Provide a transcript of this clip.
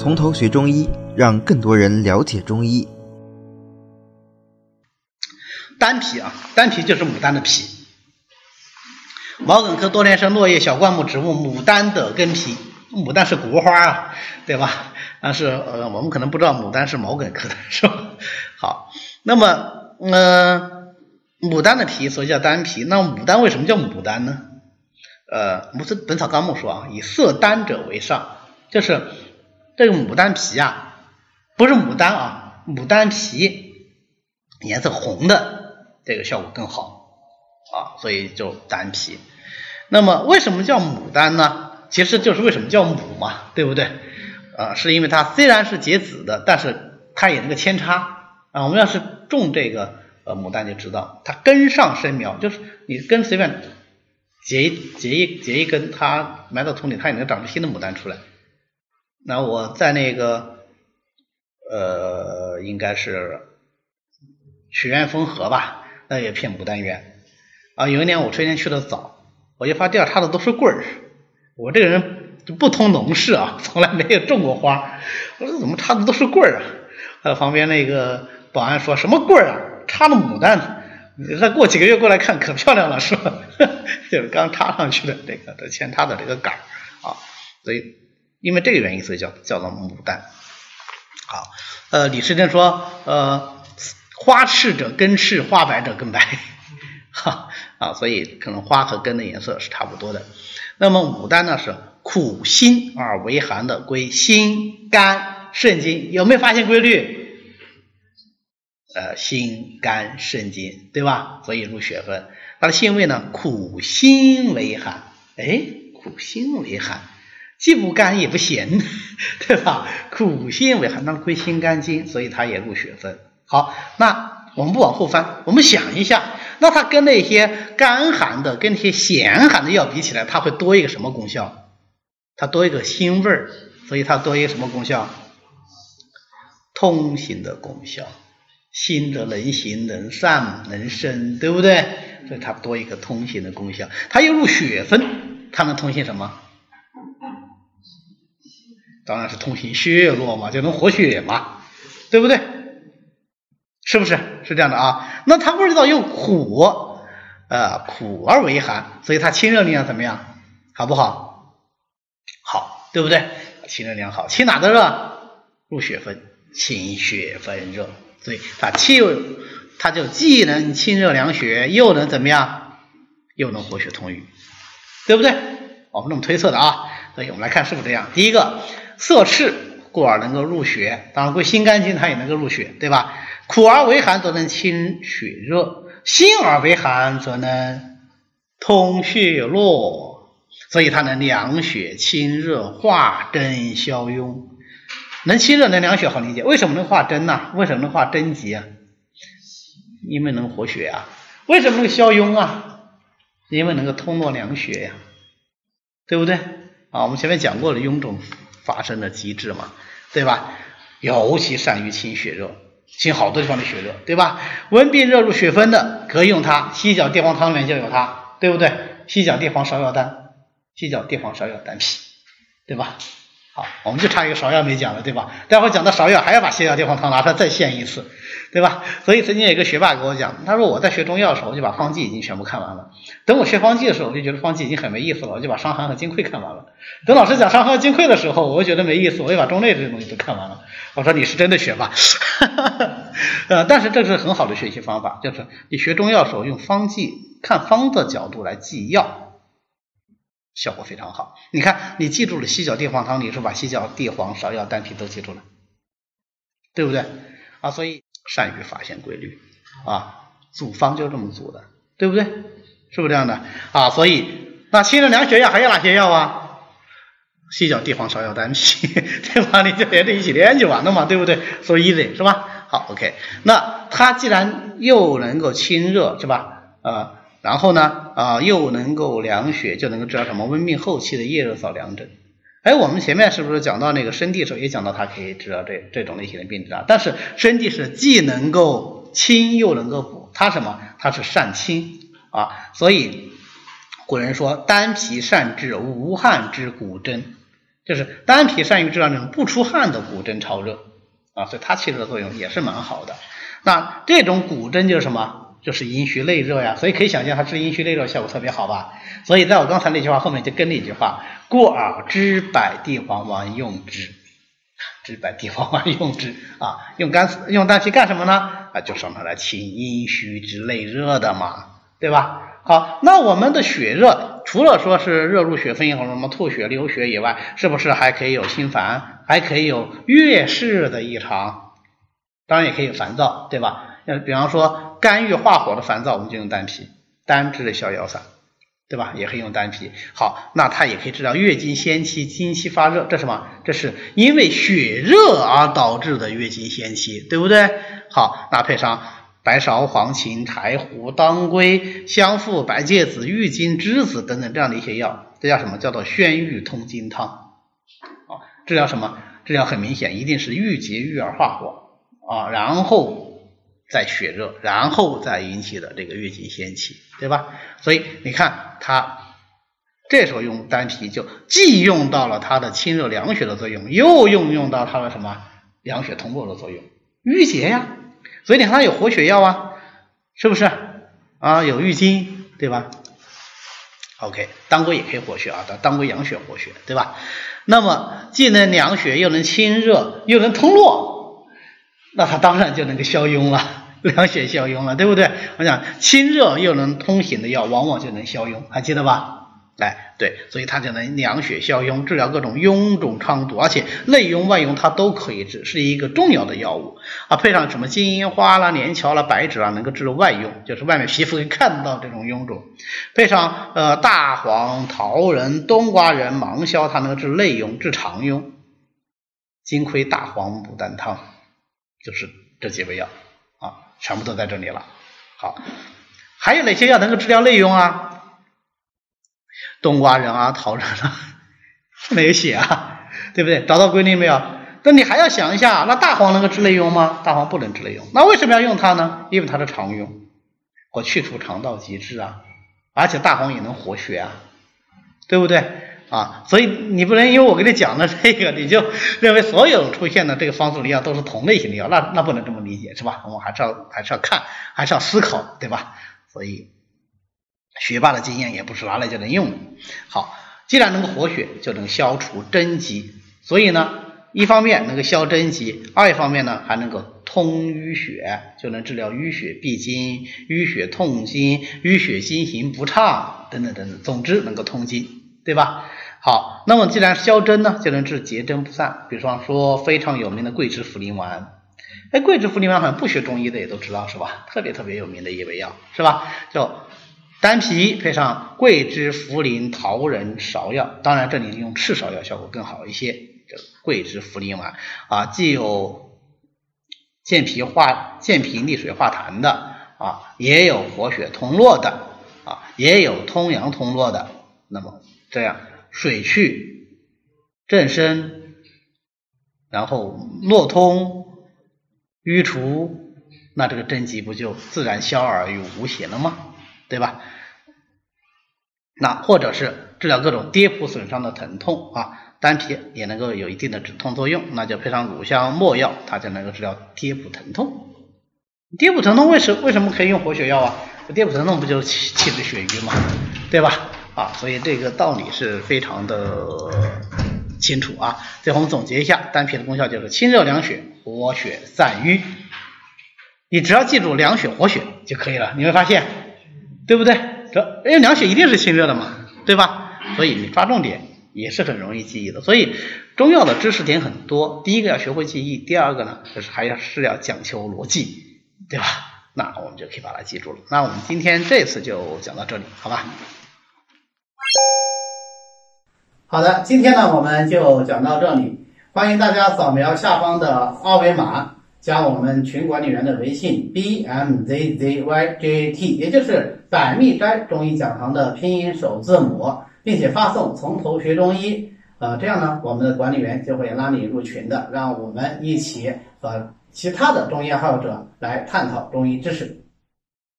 从头学中医，让更多人了解中医。丹皮啊，丹皮就是牡丹的皮。毛茛科多年生落叶小灌木植物牡丹的根皮，牡丹是国花啊，对吧？但是呃，我们可能不知道牡丹是毛茛科的，是吧？好，那么呃，牡丹的皮所以叫丹皮。那牡丹为什么叫牡丹呢？呃，不是《本草纲目》说啊，以色丹者为上，就是这个牡丹皮啊，不是牡丹啊，牡丹皮颜色红的这个效果更好啊，所以就丹皮。那么为什么叫牡丹呢？其实就是为什么叫母嘛，对不对？啊，是因为它虽然是结籽的，但是它也那个扦插啊。我们要是种这个呃牡丹，就知道它根上生苗，就是你根随便结一结一结一根，它埋到土里，它也能长出新的牡丹出来。那我在那个呃，应该是曲院风荷吧，那也片牡丹园啊。有一年我春天去的早。我就发现插的都是棍儿，我这个人不通农事啊，从来没有种过花。我说怎么插的都是棍儿啊？呃，旁边那个保安说什么棍儿啊？插的牡丹，你再过几个月过来看，可漂亮了，是吧？就是刚插上去的这个这扦插的这个杆儿啊，所以因为这个原因，所以叫叫做牡丹。好，呃，李时珍说，呃，花赤者根赤，花白者根白。哈啊，所以可能花和根的颜色是差不多的。那么牡丹呢是苦辛而为寒的，归心肝肾经。有没有发现规律？呃，心肝肾经，对吧？所以入血分。它的性味呢，苦辛为寒。哎，苦辛为寒，既不甘也不咸，对吧？苦辛为寒，那归心肝经，所以它也入血分。好，那我们不往后翻，我们想一下。那它跟那些干寒的、跟那些咸寒的药比起来，它会多一个什么功效？它多一个辛味儿，所以它多一个什么功效？通行的功效。心则能行、能散、能生，对不对？所以它多一个通行的功效。它又入血分，它能通行什么？当然是通行血络嘛，就能活血嘛，对不对？是不是是这样的啊？那它味道又苦，呃，苦而为寒，所以它清热力量怎么样？好不好？好，对不对？清热力量好，清哪个热？入血分，清血分热，所以它清，它就既能清热凉血，又能怎么样？又能活血通瘀，对不对？我们这么推测的啊。所以我们来看是不是这样？第一个，色赤故而能够入血，当然归心肝经它也能够入血，对吧？苦而为寒，则能清血热；辛而为寒，则能通血络。所以它能凉血、清热、化针、消痈。能清热、能凉血，好理解。为什么能化针呢？为什么能化针疾啊？因为能活血啊。为什么能消痈啊？因为能够通络凉血呀，对不对？啊，我们前面讲过了臃肿发生的机制嘛，对吧？尤其善于清血热。清好多地方的血热，对吧？温病热入血分的可以用它。犀角地黄汤里面就有它，对不对？犀角地黄芍药丹，犀角地黄芍药丹皮，对吧？好，我们就差一个芍药没讲了，对吧？待会儿讲到芍药，还要把泻药地黄汤拿出来再献一次，对吧？所以曾经有一个学霸跟我讲，他说我在学中药的时候，我就把方剂已经全部看完了。等我学方剂的时候，我就觉得方剂已经很没意思了，我就把伤寒和金匮看完了。等老师讲伤寒和金匮的时候，我就觉得没意思，我就把中类这些东西都看完了。我说你是真的学霸，呃，但是这是很好的学习方法，就是你学中药的时候用方剂看方的角度来记药，效果非常好。你看你记住了犀角地黄汤，你是把犀角地黄芍药丹皮都记住了，对不对？啊，所以善于发现规律啊，组方就这么组的，对不对？是不是这样的啊？所以那清热凉血药还有哪些药啊？犀角地黄芍药丹皮，对吧？你就连着一起练就完了嘛，对不对？So easy 是吧？好，OK。那它既然又能够清热，是吧？啊，然后呢，啊，又能够凉血，就能够治疗什么温病后期的夜热燥凉症。哎，我们前面是不是讲到那个生地的时候也讲到它可以治疗这这种类型的病症啊？但是生地是既能够清又能够补，它什么？它是善清啊。所以古人说丹皮善治无汗之骨针。就是丹皮善于治疗那种不出汗的骨针潮热啊，所以它起的作用也是蛮好的。那这种骨针就是什么？就是阴虚内热呀，所以可以想象它治阴虚内热效果特别好吧。所以在我刚才那句话后面就跟了一句话：故而知百地黄丸用之，知百地黄丸用之啊，用干用丹皮干什么呢？啊，就是用它来清阴虚之内热的嘛，对吧？好，那我们的血热除了说是热入血分以后，什么吐血流血以外，是不是还可以有心烦，还可以有月事的异常？当然也可以烦躁，对吧？呃，比方说肝郁化火的烦躁，我们就用丹皮，丹栀的逍遥散，对吧？也可以用丹皮。好，那它也可以治疗月经先期经期发热，这什么？这是因为血热而导致的月经先期，对不对？好，那配上白芍、黄芩、柴胡、当归、香附、白芥子、郁金、栀子等等这样的一些药，这叫什么？叫做宣郁通经汤。啊，治疗什么？治疗很明显，一定是郁结郁而化火啊，然后。在血热，然后再引起的这个月经先期，对吧？所以你看，它这时候用丹皮，就既用到了它的清热凉血的作用，又用用到它的什么凉血通络的作用，郁结呀。所以你看它有活血药啊，是不是啊？有郁金，对吧？OK，当归也可以活血啊，当当归养血活血，对吧？那么既能凉血，又能清热，又能通络，那它当然就能够消痈了。凉血消痈了，对不对？我想清热又能通行的药，往往就能消痈，还记得吧？哎，对，所以它就能凉血消痈，治疗各种臃肿疮毒，而且内痈外痈它都可以治，是一个重要的药物啊。配上什么金银花啦、连翘啦、白芷啦，能够治外痈，就是外面皮肤可以看到这种臃肿。配上呃大黄、桃仁、冬瓜仁、芒硝，它能够治内痈、治肠痈。金匮大黄牡丹汤就是这几味药。啊全部都在这里了。好，还有哪些药能够治疗内痈啊？冬瓜仁啊，桃仁啊，没有写啊，对不对？找到规律没有？那你还要想一下，那大黄能够治内痈吗？大黄不能治内痈，那为什么要用它呢？因为它是常用，我去除肠道积滞啊，而且大黄也能活血啊，对不对？啊，所以你不能因为我给你讲了这个，你就认为所有出现的这个方子里药都是同类型的药，那那不能这么理解，是吧？我们还是要还是要看，还是要思考，对吧？所以学霸的经验也不是拿来就能用的。好，既然能够活血，就能消除真疾，所以呢，一方面能够消真疾，二一方面呢还能够通淤血，就能治疗淤血闭经、淤血痛经、淤血经行不畅等等等等，总之能够通经，对吧？好，那么既然消针呢，就能治结针不散。比方说非常有名的桂枝茯苓丸，哎，桂枝茯苓丸好像不学中医的也都知道是吧？特别特别有名的一味药是吧？叫丹皮配上桂枝、茯苓、桃仁、芍药，当然这里用赤芍药效果更好一些。这桂枝茯苓丸啊，既有健脾化、健脾利水化痰的啊，也有活血通络的啊，也有通阳通络的。那么这样。水去正身，然后络通淤除，那这个针疾不就自然消而于无形了吗？对吧？那或者是治疗各种跌扑损伤的疼痛啊，丹皮也能够有一定的止痛作用，那就配上乳香没药，它就能够治疗跌扑疼痛。跌扑疼痛为什为什么可以用活血药啊？跌扑疼痛不就是气滞血瘀吗？对吧？啊，所以这个道理是非常的清楚啊。最后我们总结一下，丹皮的功效就是清热凉血、活血散瘀。你只要记住凉血活血就可以了，你会发现，对不对？这因为凉血一定是清热的嘛，对吧？所以你抓重点也是很容易记忆的。所以中药的知识点很多，第一个要学会记忆，第二个呢就是还要是要讲求逻辑，对吧？那我们就可以把它记住了。那我们今天这次就讲到这里，好吧？好的，今天呢我们就讲到这里。欢迎大家扫描下方的二维码，加我们群管理员的微信 b m z z y j t，也就是百密斋中医讲堂的拼音首字母，并且发送“从头学中医”。呃，这样呢，我们的管理员就会拉你入群的，让我们一起和其他的中医爱好者来探讨中医知识。